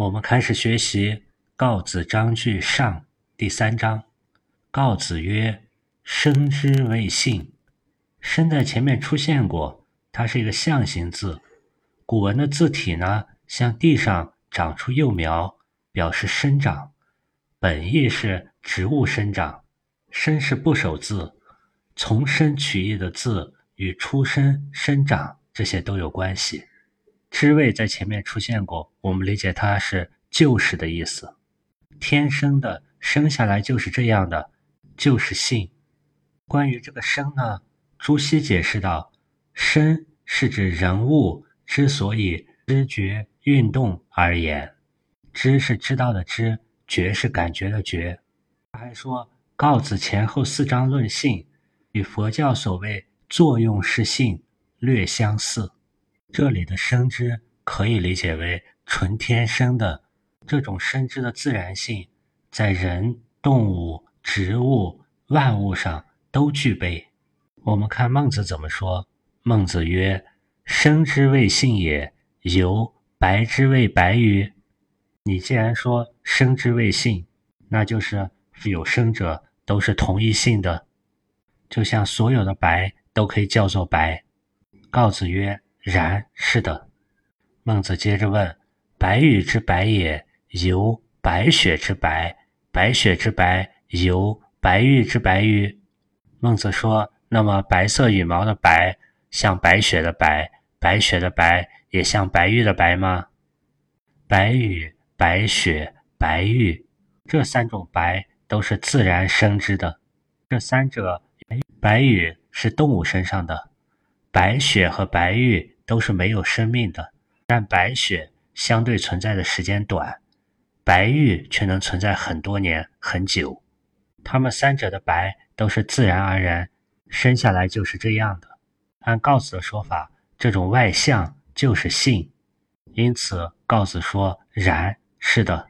我们开始学习《告子章句上》第三章。告子曰：“生之谓性。”生在前面出现过，它是一个象形字。古文的字体呢，像地上长出幼苗，表示生长。本意是植物生长。生是部首字，从生取义的字与出生、生长这些都有关系。知谓在前面出现过，我们理解它是就是的意思。天生的，生下来就是这样的，就是性。关于这个生呢，朱熹解释道：生是指人物之所以知觉运动而言，知是知道的知，觉是感觉的觉。他还说。告子前后四章论性，与佛教所谓作用是性略相似。这里的生之可以理解为纯天生的这种生之的自然性，在人、动物、植物、万物上都具备。我们看孟子怎么说：“孟子曰：‘生之谓性也，由白之谓白与？’你既然说生之谓性，那就是有生者。”都是同一性的，就像所有的白都可以叫做白。告子曰：“然，是的。”孟子接着问：“白羽之白也，由白雪之白；白雪之白，由白玉之白玉？”孟子说：“那么白色羽毛的白像白雪的白，白雪的白也像白玉的白吗？白羽、白雪、白玉这三种白。”都是自然生之的，这三者，白羽是动物身上的，白雪和白玉都是没有生命的，但白雪相对存在的时间短，白玉却能存在很多年很久。它们三者的白都是自然而然生下来就是这样的。按告子的说法，这种外象就是性，因此告子说：“然，是的。”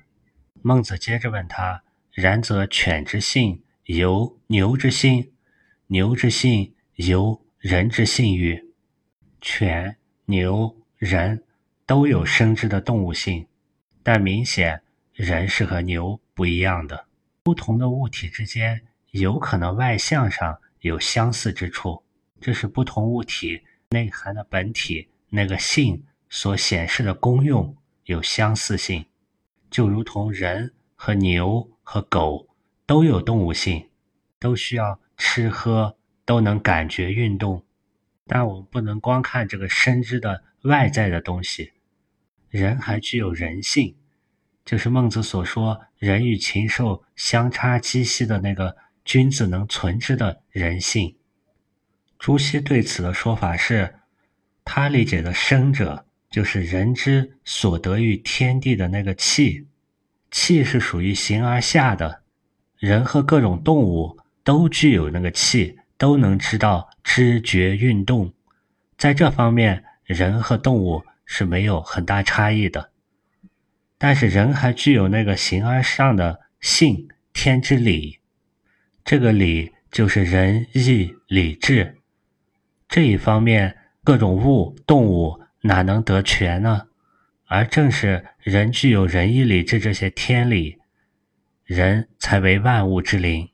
孟子接着问他。然则犬之性由牛之性，牛之性由人之性欲？犬、牛、人都有生之的动物性，但明显人是和牛不一样的。不同的物体之间有可能外向上有相似之处，这是不同物体内涵的本体那个性所显示的功用有相似性，就如同人和牛。和狗都有动物性，都需要吃喝，都能感觉运动。但我们不能光看这个生之的外在的东西，人还具有人性，就是孟子所说“人与禽兽相差几息”的那个君子能存之的人性。朱熹对此的说法是，他理解的生者就是人之所得于天地的那个气。气是属于形而下的，人和各种动物都具有那个气，都能知道知觉运动。在这方面，人和动物是没有很大差异的。但是人还具有那个形而上的性，天之理。这个理就是仁义礼智。这一方面，各种物动物哪能得全呢？而正是人具有仁义礼智这些天理，人才为万物之灵。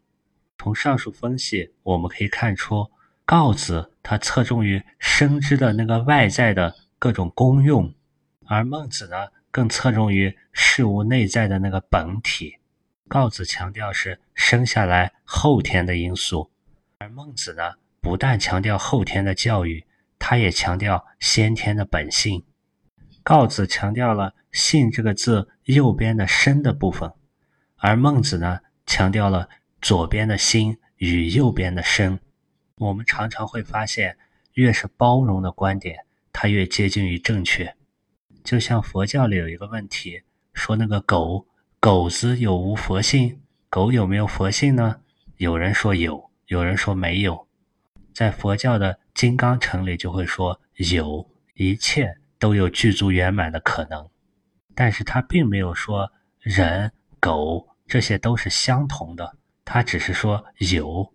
从上述分析，我们可以看出，告子他侧重于生之的那个外在的各种功用，而孟子呢，更侧重于事物内在的那个本体。告子强调是生下来后天的因素，而孟子呢，不但强调后天的教育，他也强调先天的本性。告子强调了“性”这个字右边的“生”的部分，而孟子呢强调了左边的“心”与右边的“身”。我们常常会发现，越是包容的观点，它越接近于正确。就像佛教里有一个问题，说那个狗狗子有无佛性？狗有没有佛性呢？有人说有，有人说没有。在佛教的金刚城里就会说有一切。都有具足圆满的可能，但是他并没有说人、狗这些都是相同的，他只是说有。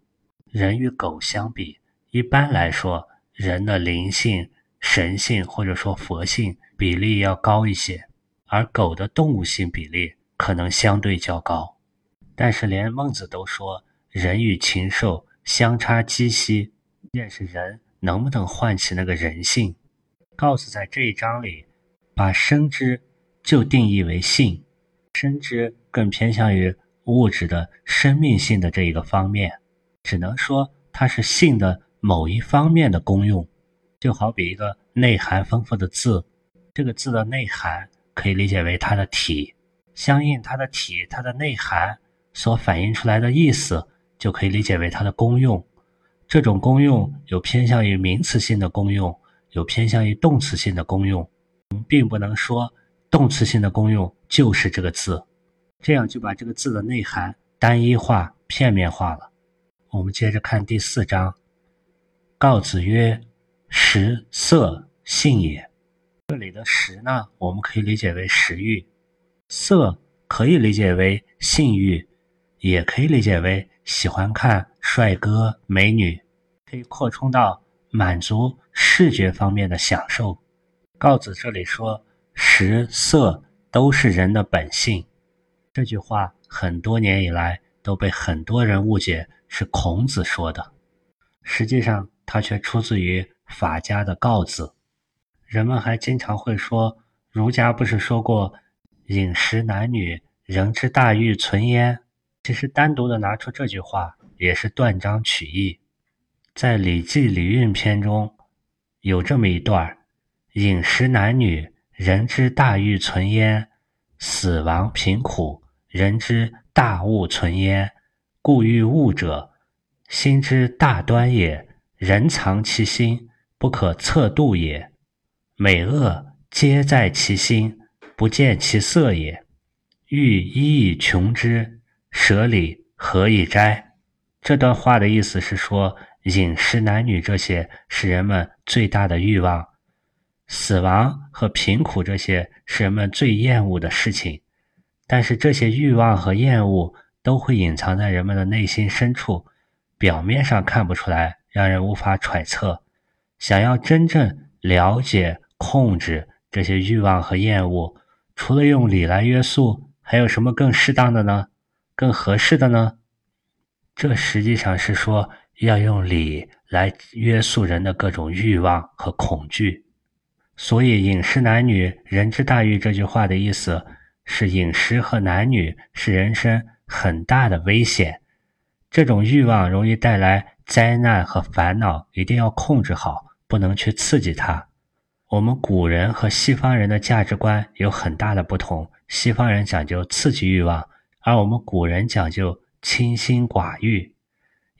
人与狗相比，一般来说，人的灵性、神性或者说佛性比例要高一些，而狗的动物性比例可能相对较高。但是连孟子都说，人与禽兽相差极兮，便是人能不能唤起那个人性？告诉在这一章里，把生之就定义为性，生之更偏向于物质的生命性的这一个方面，只能说它是性的某一方面的功用。就好比一个内涵丰富的字，这个字的内涵可以理解为它的体，相应它的体、它的内涵所反映出来的意思，就可以理解为它的功用。这种功用有偏向于名词性的功用，有偏向于动词性的功用。我们并不能说动词性的功用就是这个字，这样就把这个字的内涵单一化、片面化了。我们接着看第四章，告子曰。食色性也，这里的食呢，我们可以理解为食欲；色可以理解为性欲，也可以理解为喜欢看帅哥美女，可以扩充到满足视觉方面的享受。告子这里说食色都是人的本性，这句话很多年以来都被很多人误解是孔子说的，实际上它却出自于。法家的告子，人们还经常会说，儒家不是说过“饮食男女，人之大欲存焉”？其实单独的拿出这句话也是断章取义。在《礼记·礼运篇》中有这么一段：“饮食男女，人之大欲存焉；死亡贫苦，人之大恶存焉。故欲物者，心之大端也。人藏其心。”不可测度也，美恶皆在其心，不见其色也。欲一以穷之，舍礼何以哉？这段话的意思是说，饮食、男女这些是人们最大的欲望，死亡和贫苦这些是人们最厌恶的事情。但是这些欲望和厌恶都会隐藏在人们的内心深处，表面上看不出来，让人无法揣测。想要真正了解、控制这些欲望和厌恶，除了用礼来约束，还有什么更适当的呢？更合适的呢？这实际上是说要用礼来约束人的各种欲望和恐惧。所以，饮食男女，人之大欲这句话的意思是，饮食和男女是人生很大的危险，这种欲望容易带来灾难和烦恼，一定要控制好。不能去刺激它。我们古人和西方人的价值观有很大的不同。西方人讲究刺激欲望，而我们古人讲究清心寡欲，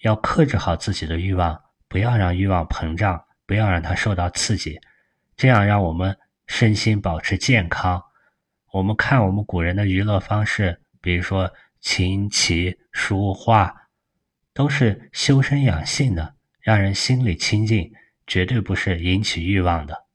要克制好自己的欲望，不要让欲望膨胀，不要让它受到刺激，这样让我们身心保持健康。我们看我们古人的娱乐方式，比如说琴棋书画，都是修身养性的，让人心里清净。绝对不是引起欲望的。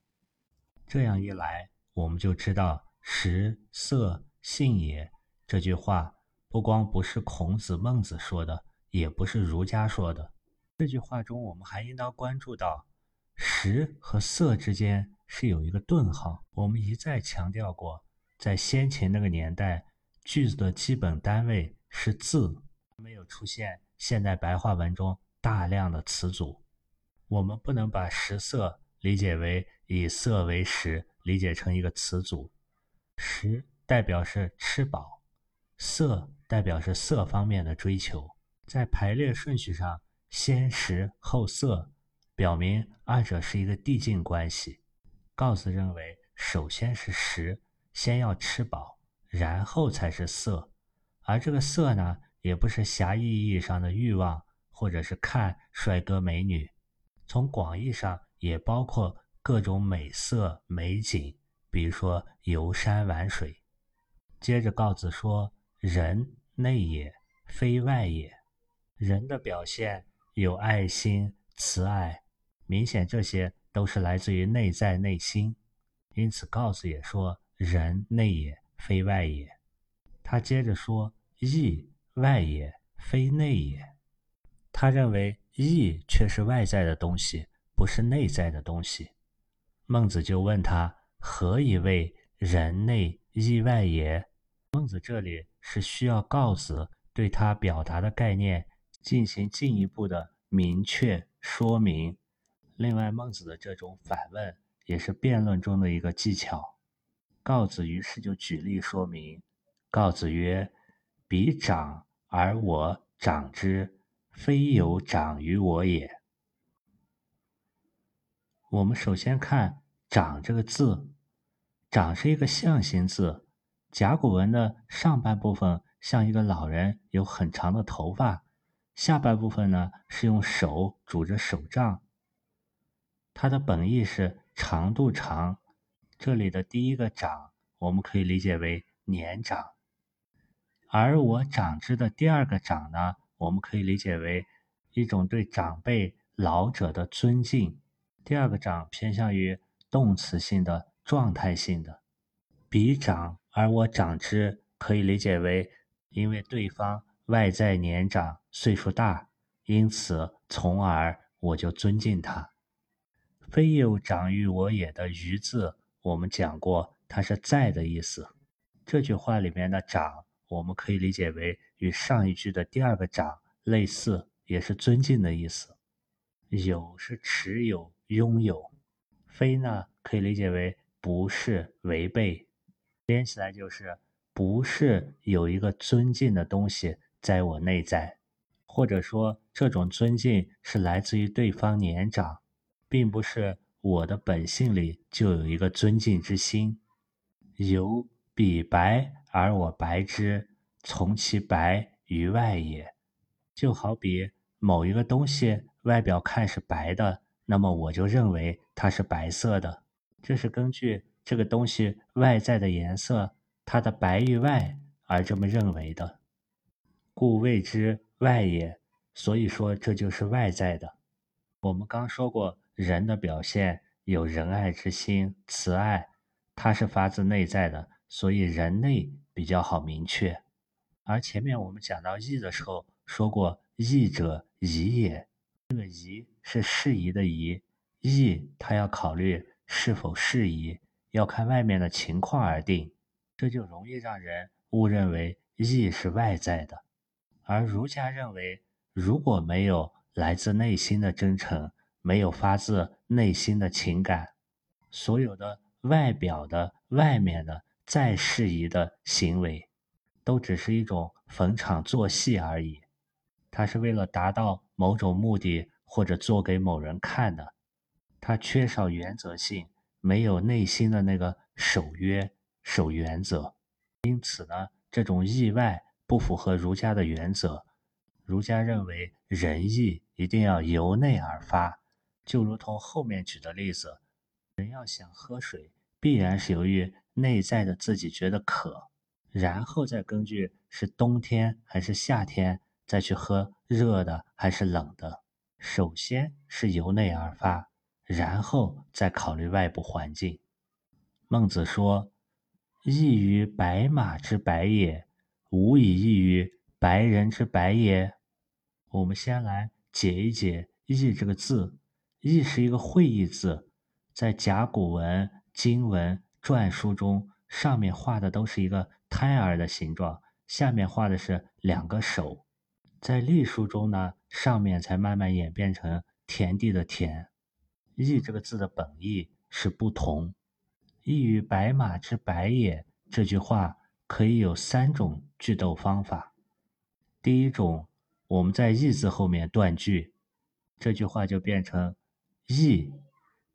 这样一来，我们就知道“食色性也”这句话不光不是孔子、孟子说的，也不是儒家说的。这句话中，我们还应当关注到“食”和“色”之间是有一个顿号。我们一再强调过，在先秦那个年代，句子的基本单位是字，没有出现现代白话文中大量的词组。我们不能把食色理解为以色为食，理解成一个词组。食代表是吃饱，色代表是色方面的追求。在排列顺序上，先食后色，表明二者是一个递进关系。告子认为，首先是食，先要吃饱，然后才是色。而这个色呢，也不是狭义意义上的欲望，或者是看帅哥美女。从广义上也包括各种美色美景，比如说游山玩水。接着告子说：“人内也，非外也。人的表现有爱心、慈爱，明显这些都是来自于内在内心。因此，告子也说：人内也，非外也。他接着说：义外也，非内也。他认为。”义却是外在的东西，不是内在的东西。孟子就问他：“何以谓人内意外也。孟子这里是需要告子对他表达的概念进行进一步的明确说明。另外，孟子的这种反问也是辩论中的一个技巧。告子于是就举例说明。告子曰：“彼长而我长之，非有长于我也。”我们首先看“长”这个字，“长”是一个象形字。甲骨文的上半部分像一个老人，有很长的头发；下半部分呢是用手拄着手杖。它的本意是长度长。这里的第一个“长”，我们可以理解为年长。而我长之的第二个“长”呢，我们可以理解为一种对长辈、老者的尊敬。第二个“长”偏向于动词性的、状态性的，比长。而我长之，可以理解为，因为对方外在年长、岁数大，因此从而我就尊敬他。非有长于我也的“于”字，我们讲过，它是在的意思。这句话里面的“长”，我们可以理解为与上一句的第二个“长”类似，也是尊敬的意思。有是持有、拥有，非呢可以理解为不是、违背。连起来就是，不是有一个尊敬的东西在我内在，或者说这种尊敬是来自于对方年长，并不是我的本性里就有一个尊敬之心。由彼白而我白之，从其白于外也。就好比某一个东西外表看是白的，那么我就认为它是白色的，这是根据。这个东西外在的颜色，它的白与外而这么认为的，故谓之外也。所以说这就是外在的。我们刚说过，人的表现有仁爱之心、慈爱，它是发自内在的，所以人类比较好明确。而前面我们讲到义的时候说过，义者宜也。这个宜是适宜的宜，义它要考虑是否适宜。要看外面的情况而定，这就容易让人误认为义是外在的，而儒家认为，如果没有来自内心的真诚，没有发自内心的情感，所有的外表的、外面的再适宜的行为，都只是一种逢场作戏而已。他是为了达到某种目的，或者做给某人看的，他缺少原则性。没有内心的那个守约、守原则，因此呢，这种意外不符合儒家的原则。儒家认为仁义一定要由内而发，就如同后面举的例子，人要想喝水，必然是由于内在的自己觉得渴，然后再根据是冬天还是夏天再去喝热的还是冷的，首先是由内而发。然后再考虑外部环境。孟子说：“异于白马之白也，无以异于白人之白也。”我们先来解一解“异”这个字。“异”是一个会意字，在甲骨文、经文、篆书中，上面画的都是一个胎儿的形状，下面画的是两个手。在隶书中呢，上面才慢慢演变成田地的田。异这个字的本意是不同，异于白马之白也。这句话可以有三种句读方法。第一种，我们在异字后面断句，这句话就变成异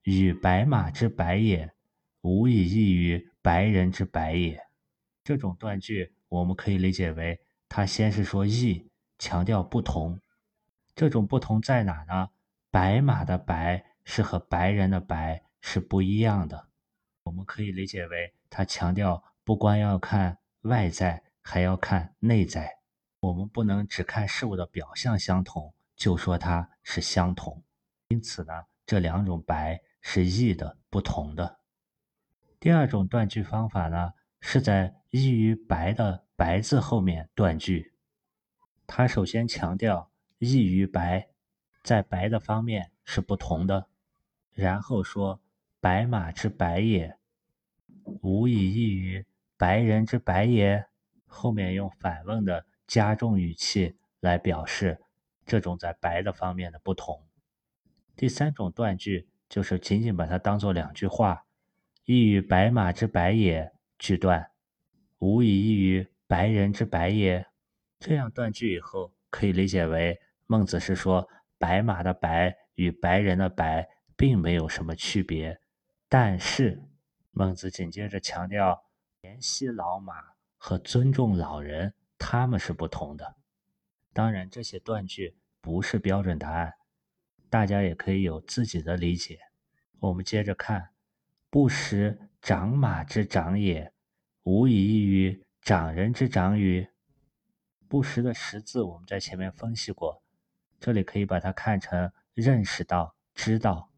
与白马之白也，无以异于白人之白也。这种断句我们可以理解为，他先是说异，强调不同。这种不同在哪呢？白马的白。是和白人的白是不一样的，我们可以理解为他强调不光要看外在，还要看内在。我们不能只看事物的表象相同就说它是相同。因此呢，这两种白是异的、不同的。第二种断句方法呢，是在异于白的白字后面断句。他首先强调异于白，在白的方面是不同的。然后说：“白马之白也，无以异于白人之白也？后面用反问的加重语气来表示这种在白的方面的不同。第三种断句就是仅仅把它当做两句话，一与白马之白也句断，无以异于白人之白也。这样断句以后，可以理解为孟子是说白马的白与白人的白并没有什么区别，但是孟子紧接着强调怜惜老马。和尊重老人，他们是不同的。当然，这些断句不是标准答案，大家也可以有自己的理解。我们接着看：“不识长马之长也，无以异于长人之长与？”不识的识字，我们在前面分析过，这里可以把它看成认识到、知道。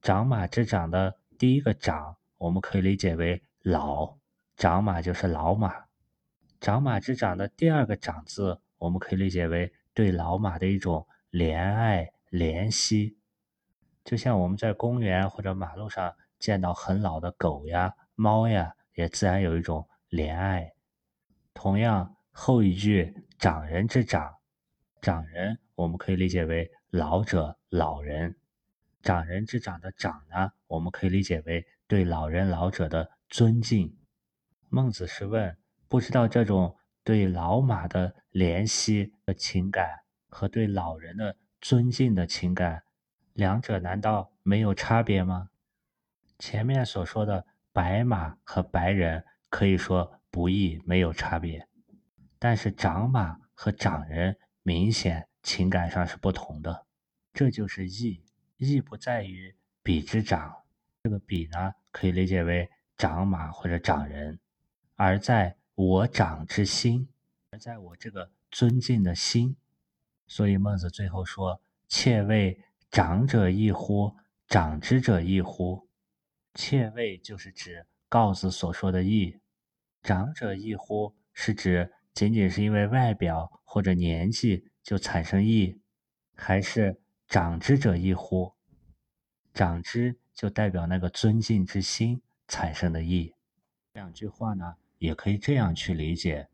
长马之长的第一个长，我们可以理解为老。长马就是老马，长马之长的第二个长字，我们可以理解为对老马的一种怜爱怜惜。就像我们在公园或者马路上见到很老的狗呀、猫呀，也自然有一种怜爱。同样，后一句长人之长，长人我们可以理解为老者、老人。长人之长的长呢，我们可以理解为对老人、老者的尊敬。孟子是问：不知道这种对老马的怜惜的情感和对老人的尊敬的情感，两者难道没有差别吗？前面所说的白马和白人可以说不义没有差别，但是长马和长人明显情感上是不同的，这就是义。义不在于彼之长，这个比呢可以理解为长马或者长人。而在我长之心，而在我这个尊敬的心，所以孟子最后说：“妾谓长者异乎？长之者异乎？”妾谓就是指告子所说的义，长者异乎是指仅仅是因为外表或者年纪就产生义，还是长之者异乎？长之就代表那个尊敬之心产生的义。两句话呢？也可以这样去理解：“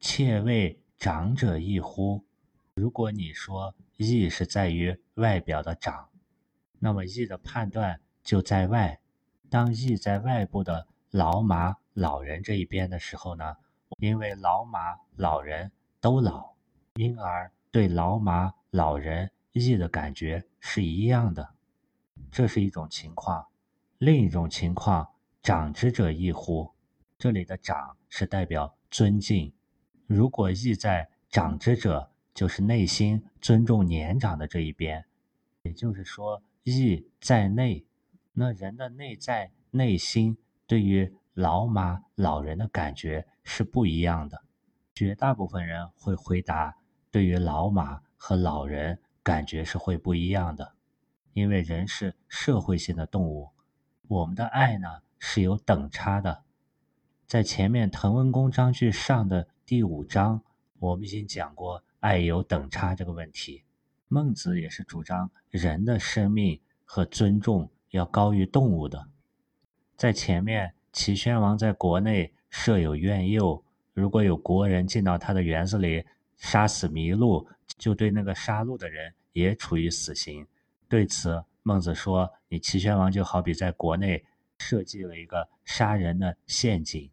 妾谓长者异乎？”如果你说义是在于外表的长，那么义的判断就在外。当义在外部的老马、老人这一边的时候呢？因为老马、老人都老，因而对老马、老人义的感觉是一样的。这是一种情况。另一种情况，长之者异乎？这里的长是代表尊敬，如果意在长之者，就是内心尊重年长的这一边，也就是说意在内，那人的内在内心对于老马老人的感觉是不一样的。绝大部分人会回答，对于老马和老人感觉是会不一样的，因为人是社会性的动物，我们的爱呢是有等差的。在前面《滕文公章句上》的第五章，我们已经讲过爱有等差这个问题。孟子也是主张人的生命和尊重要高于动物的。在前面，齐宣王在国内设有苑囿，如果有国人进到他的园子里杀死麋鹿，就对那个杀戮的人也处以死刑。对此，孟子说：“你齐宣王就好比在国内设计了一个杀人的陷阱。”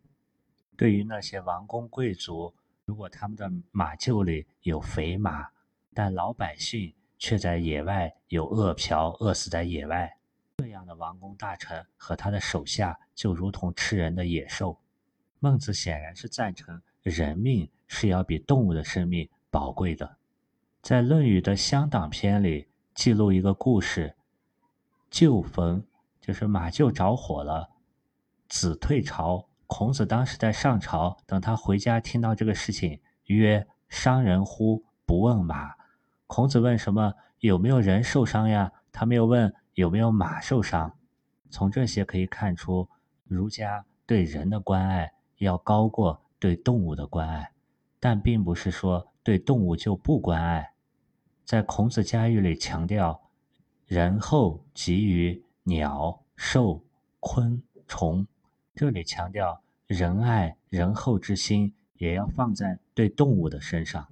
对于那些王公贵族，如果他们的马厩里有肥马，但老百姓却在野外有饿殍，饿死在野外，这样的王公大臣和他的手下就如同吃人的野兽。孟子显然是赞成人命是要比动物的生命宝贵的。在《论语》的乡党篇里记录一个故事：旧坟就是马厩着火了，子退朝。孔子当时在上朝，等他回家，听到这个事情，曰：“伤人乎？不问马。”孔子问什么？有没有人受伤呀？他没有问有没有马受伤。从这些可以看出，儒家对人的关爱要高过对动物的关爱，但并不是说对动物就不关爱。在孔子家语里强调，人后及于鸟、兽、昆虫。这里强调仁爱仁厚之心也要放在对动物的身上。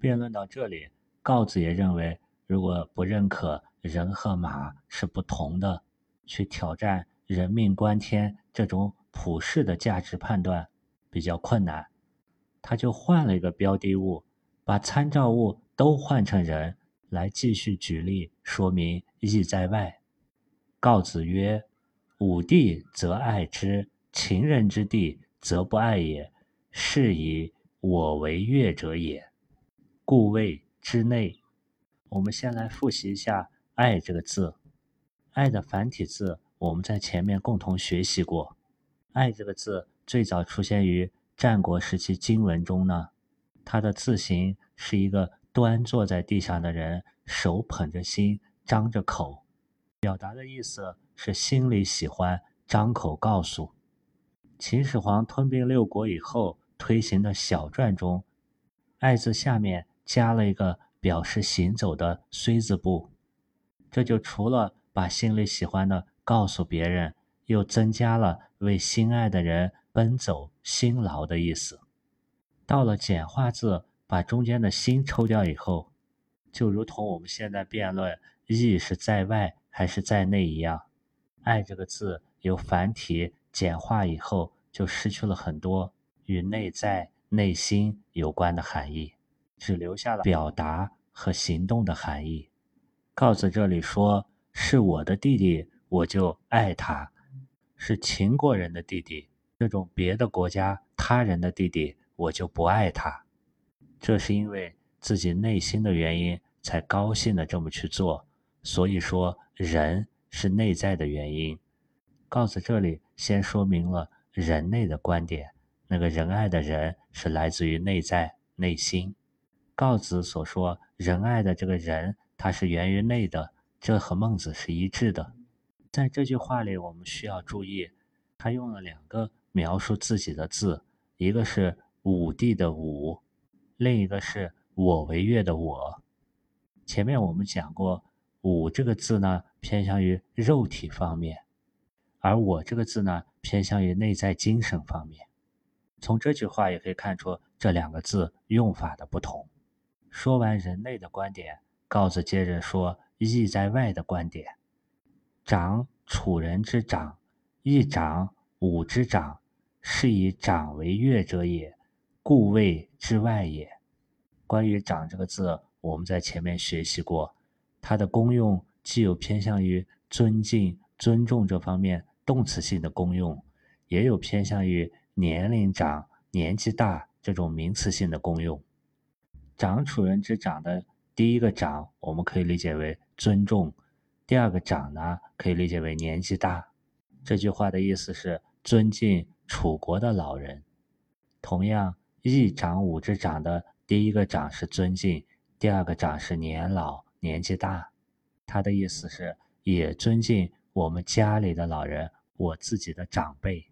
辩论到这里，告子也认为，如果不认可人和马是不同的，去挑战人命关天这种普世的价值判断比较困难，他就换了一个标的物，把参照物都换成人，来继续举例说明义在外。告子曰：“武帝则爱之，秦人之地则不爱也。是以我为乐者也，故谓之内。”我们先来复习一下“爱”这个字，“爱”的繁体字我们在前面共同学习过，“爱”这个字最早出现于战国时期经文中呢，它的字形是一个端坐在地上的人，手捧着心，张着口。表达的意思是心里喜欢，张口告诉。秦始皇吞并六国以后推行的小篆中，“爱”字下面加了一个表示行走的“虽”字部，这就除了把心里喜欢的告诉别人，又增加了为心爱的人奔走辛劳的意思。到了简化字，把中间的心抽掉以后，就如同我们现在辩论“义”是在外。还是在内一样，“爱”这个字由繁体简化以后，就失去了很多与内在、内心有关的含义，只留下了表达和行动的含义。告子这里说：“是我的弟弟，我就爱他；是秦国人的弟弟，这种别的国家他人的弟弟，我就不爱他。”这是因为自己内心的原因，才高兴的这么去做。所以说。人是内在的原因，告子这里先说明了人类的观点。那个仁爱的人是来自于内在内心。告子所说仁爱的这个人，他是源于内的，这和孟子是一致的。在这句话里，我们需要注意，他用了两个描述自己的字，一个是武帝的武，另一个是我为乐的我。前面我们讲过。武这个字呢，偏向于肉体方面，而我这个字呢，偏向于内在精神方面。从这句话也可以看出这两个字用法的不同。说完人类的观点，告子接着说义在外的观点：长楚人之长，义长武之长，是以长为乐者也，故谓之外也。关于长这个字，我们在前面学习过。它的功用既有偏向于尊敬、尊重这方面动词性的功用，也有偏向于年龄长、年纪大这种名词性的功用。长楚人之长的第一个长，我们可以理解为尊重；第二个长呢，可以理解为年纪大。这句话的意思是尊敬楚国的老人。同样，一长武之长的第一个长是尊敬，第二个长是年老。年纪大，他的意思是也尊敬我们家里的老人，我自己的长辈。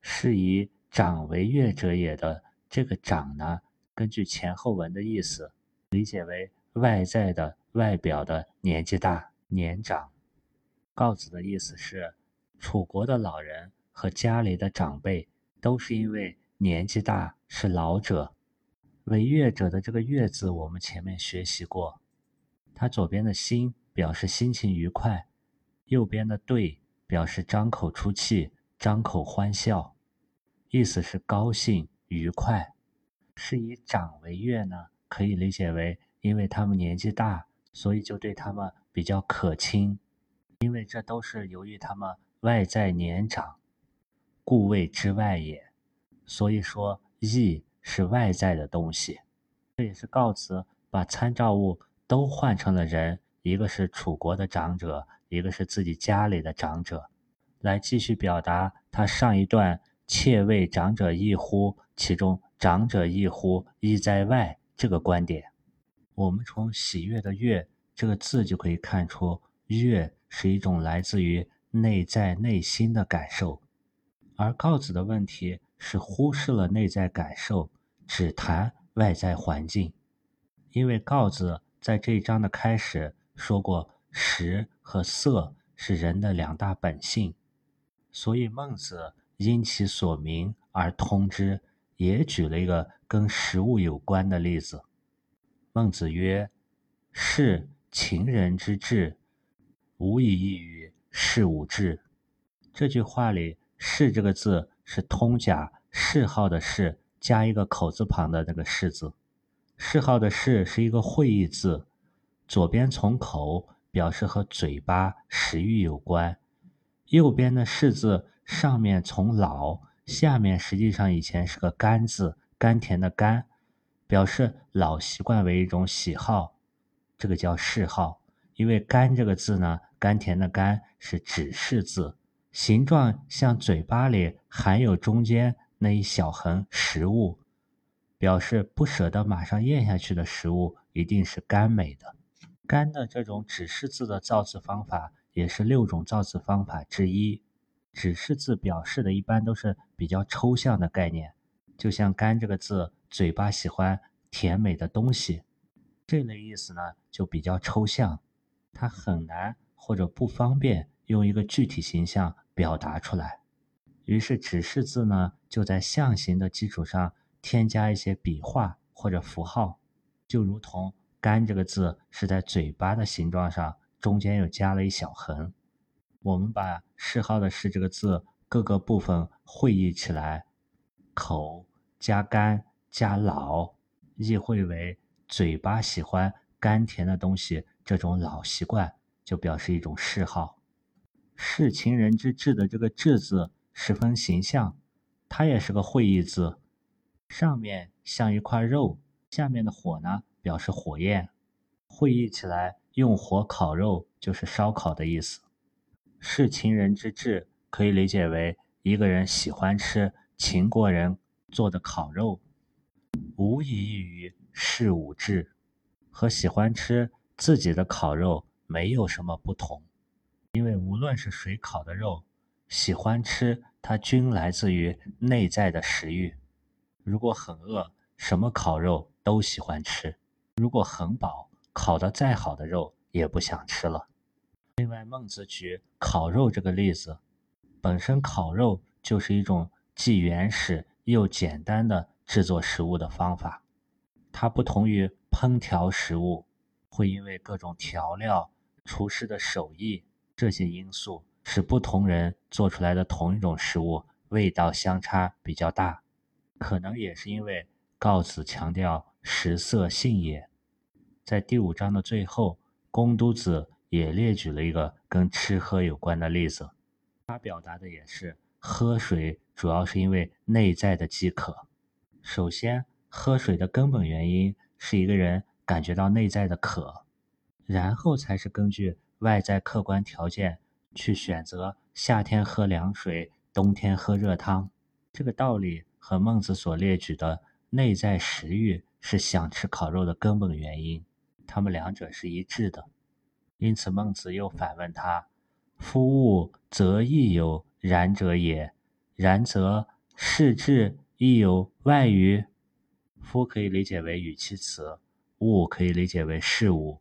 是以长为乐者也的这个长呢，根据前后文的意思，理解为外在的外表的年纪大年长。告子的意思是，楚国的老人和家里的长辈都是因为年纪大是老者。为乐者的这个乐字，我们前面学习过。它左边的心表示心情愉快，右边的对表示张口出气、张口欢笑，意思是高兴愉快。是以长为悦呢，可以理解为因为他们年纪大，所以就对他们比较可亲。因为这都是由于他们外在年长，故谓之外也。所以说义是外在的东西，这也是告辞把参照物。都换成了人，一个是楚国的长者，一个是自己家里的长者，来继续表达他上一段“妾为长者义乎”其中“长者义乎，亦在外”这个观点。我们从“喜悦”的“悦”这个字就可以看出，“悦”是一种来自于内在内心的感受，而告子的问题是忽视了内在感受，只谈外在环境，因为告子。在这一章的开始说过，食和色是人的两大本性，所以孟子因其所名而通之，也举了一个跟食物有关的例子。孟子曰：“是秦人之志，无以异于事无志。”这句话里“是”这个字是通假谥号的“谥”加一个口字旁的那个“谥”字。谥号的“谥”是一个会意字，左边从口，表示和嘴巴食欲有关；右边的“谥”字上面从老，下面实际上以前是个甘字，甘甜的甘，表示老习惯为一种喜好，这个叫嗜好。因为甘这个字呢，甘甜的甘是指示字。形状像嘴巴里含有中间那一小横食物，表示不舍得马上咽下去的食物一定是甘美的。甘的这种指示字的造字方法也是六种造字方法之一。指示字表示的一般都是比较抽象的概念，就像甘这个字，嘴巴喜欢甜美的东西，这类意思呢就比较抽象，它很难或者不方便用一个具体形象。表达出来，于是指示字呢，就在象形的基础上添加一些笔画或者符号，就如同“干”这个字是在嘴巴的形状上，中间又加了一小横。我们把“嗜好”的“嗜”这个字各个部分会意起来，口加干加老，意会为嘴巴喜欢甘甜的东西，这种老习惯就表示一种嗜好。是情人之志的这个“志”字十分形象，它也是个会意字，上面像一块肉，下面的火呢表示火焰，会意起来用火烤肉就是烧烤的意思。是情人之志可以理解为一个人喜欢吃秦国人做的烤肉，无异于事无志，和喜欢吃自己的烤肉没有什么不同。因为无论是谁烤的肉，喜欢吃它均来自于内在的食欲。如果很饿，什么烤肉都喜欢吃；如果很饱，烤的再好的肉也不想吃了。另外，孟子举烤肉这个例子，本身烤肉就是一种既原始又简单的制作食物的方法。它不同于烹调食物，会因为各种调料、厨师的手艺。这些因素使不同人做出来的同一种食物味道相差比较大，可能也是因为告子强调食色性也。在第五章的最后，公都子也列举了一个跟吃喝有关的例子，他表达的也是喝水主要是因为内在的饥渴。首先，喝水的根本原因是一个人感觉到内在的渴，然后才是根据。外在客观条件去选择夏天喝凉水，冬天喝热汤，这个道理和孟子所列举的内在食欲是想吃烤肉的根本原因，他们两者是一致的。因此，孟子又反问他：“夫物则亦有然者也，然则是志亦有外于？”夫可以理解为语气词，物可以理解为事物。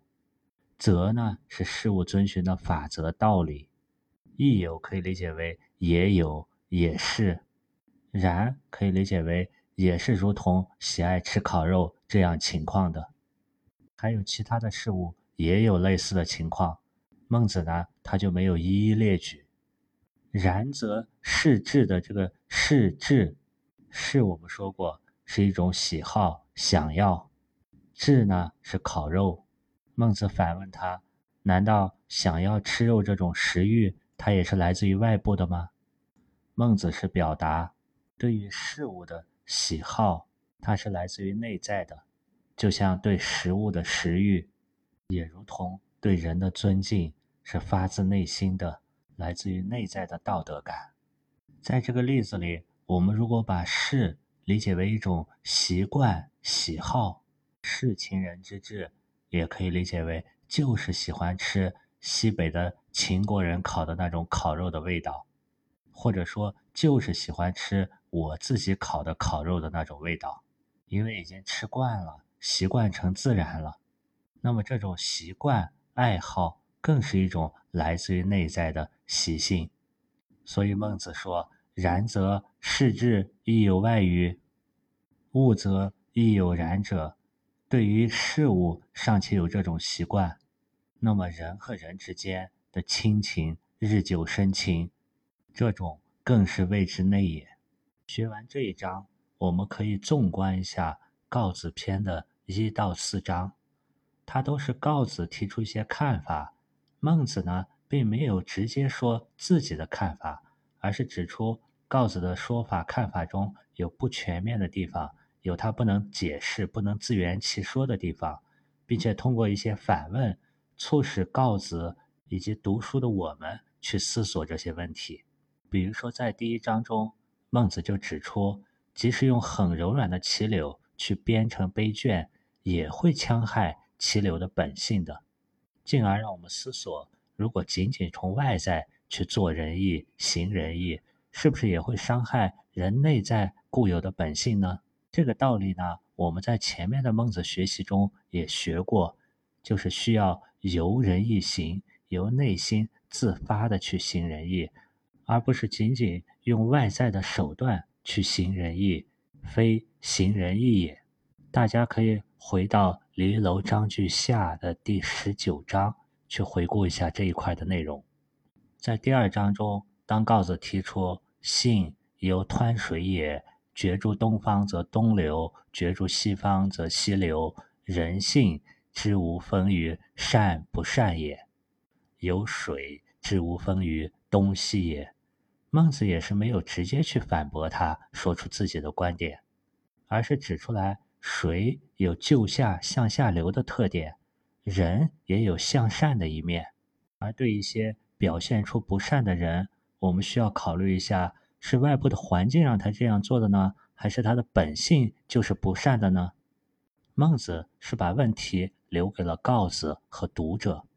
则呢是事物遵循的法则道理，亦有可以理解为也有也是，然可以理解为也是如同喜爱吃烤肉这样情况的，还有其他的事物也有类似的情况，孟子呢他就没有一一列举。然则是志的这个是志，是我们说过是一种喜好想要，志呢是烤肉。孟子反问他：“难道想要吃肉这种食欲，它也是来自于外部的吗？”孟子是表达对于事物的喜好，它是来自于内在的，就像对食物的食欲，也如同对人的尊敬，是发自内心的，来自于内在的道德感。在这个例子里，我们如果把“是”理解为一种习惯、喜好，是情人之志。也可以理解为，就是喜欢吃西北的秦国人烤的那种烤肉的味道，或者说就是喜欢吃我自己烤的烤肉的那种味道，因为已经吃惯了，习惯成自然了。那么这种习惯爱好，更是一种来自于内在的习性。所以孟子说：“然则视之亦有外于物，则亦有然者。对于事物尚且有这种习惯，那么人和人之间的亲情日久生情，这种更是谓之内也。学完这一章，我们可以纵观一下《告子》篇的一到四章，他都是告子提出一些看法，孟子呢并没有直接说自己的看法，而是指出告子的说法看法中有不全面的地方。有他不能解释、不能自圆其说的地方，并且通过一些反问，促使告子以及读书的我们去思索这些问题。比如说，在第一章中，孟子就指出，即使用很柔软的齐柳去编成碑卷，也会戕害齐柳的本性的。进而让我们思索：如果仅仅从外在去做仁义、行仁义，是不是也会伤害人内在固有的本性呢？这个道理呢，我们在前面的孟子学习中也学过，就是需要由仁义行，由内心自发的去行仁义，而不是仅仅用外在的手段去行仁义，非行仁义也。大家可以回到《离楼章句下》的第十九章去回顾一下这一块的内容。在第二章中，当告子提出“性由湍水也”。决住东方则东流，决住西方则西流。人性之无分于善不善也，有水之无分于东西也。孟子也是没有直接去反驳他，说出自己的观点，而是指出来水有就下向下流的特点，人也有向善的一面。而对一些表现出不善的人，我们需要考虑一下。是外部的环境让他这样做的呢，还是他的本性就是不善的呢？孟子是把问题留给了告子和读者，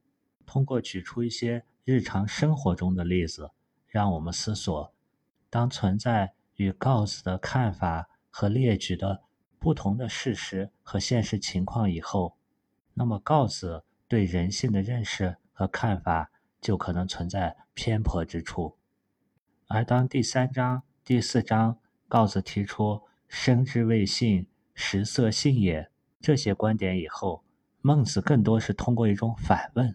通过举出一些日常生活中的例子，让我们思索：当存在与告子的看法和列举的不同的事实和现实情况以后，那么告子对人性的认识和看法就可能存在偏颇之处。而当第三章、第四章告子提出“生之谓性，食色性也”这些观点以后，孟子更多是通过一种反问，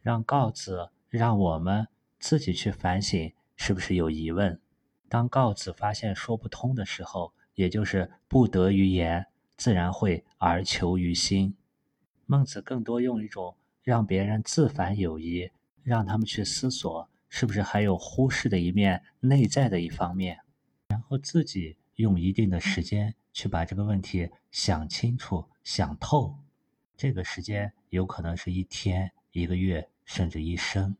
让告子让我们自己去反省，是不是有疑问。当告子发现说不通的时候，也就是不得于言，自然会而求于心。孟子更多用一种让别人自反有疑，让他们去思索。是不是还有忽视的一面，内在的一方面？然后自己用一定的时间去把这个问题想清楚、想透。这个时间有可能是一天、一个月，甚至一生。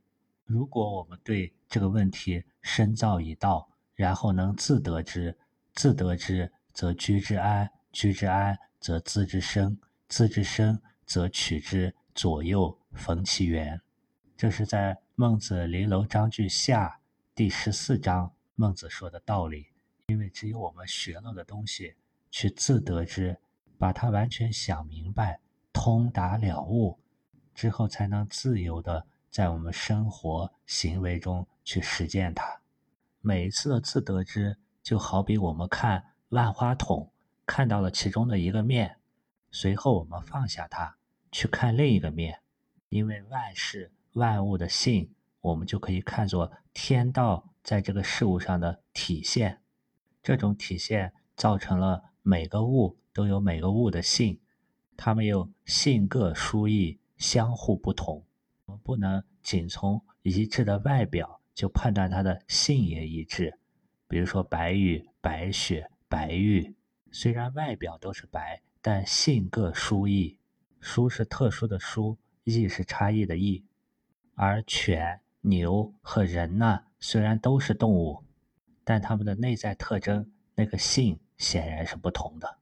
如果我们对这个问题深造一道，然后能自得之，自得之则居之安，居之安则自之生，自之生则取之，左右逢其源。这是在。孟子《离楼章句下》第十四章，孟子说的道理，因为只有我们学了的东西，去自得之，把它完全想明白、通达了悟之后，才能自由的在我们生活行为中去实践它。每一次的自得之，就好比我们看万花筒，看到了其中的一个面，随后我们放下它，去看另一个面，因为万事。万物的性，我们就可以看作天道在这个事物上的体现。这种体现造成了每个物都有每个物的性，它们又性各殊异，相互不同。不能仅从一致的外表就判断它的性也一致。比如说白玉、白雪、白玉，虽然外表都是白，但性各殊异。殊是特殊的殊，异是差异的异。而犬、牛和人呢，虽然都是动物，但它们的内在特征那个性显然是不同的。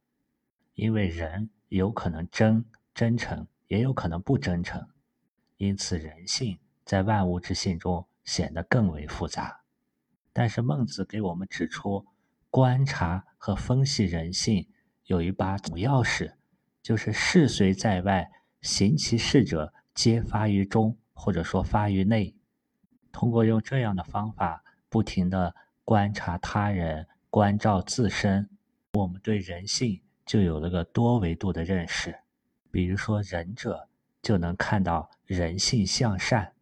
因为人有可能真真诚，也有可能不真诚，因此人性在万物之性中显得更为复杂。但是孟子给我们指出，观察和分析人性有一把总钥匙，就是事虽在外，行其事者皆发于中。或者说发于内，通过用这样的方法，不停的观察他人，关照自身，我们对人性就有了个多维度的认识。比如说，仁者就能看到人性向善，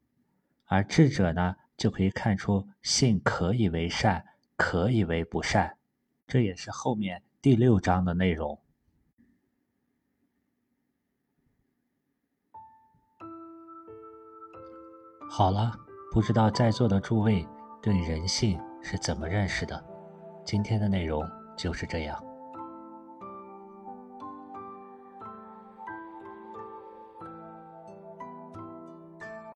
而智者呢，就可以看出性可以为善，可以为不善。这也是后面第六章的内容。好了，不知道在座的诸位对人性是怎么认识的？今天的内容就是这样。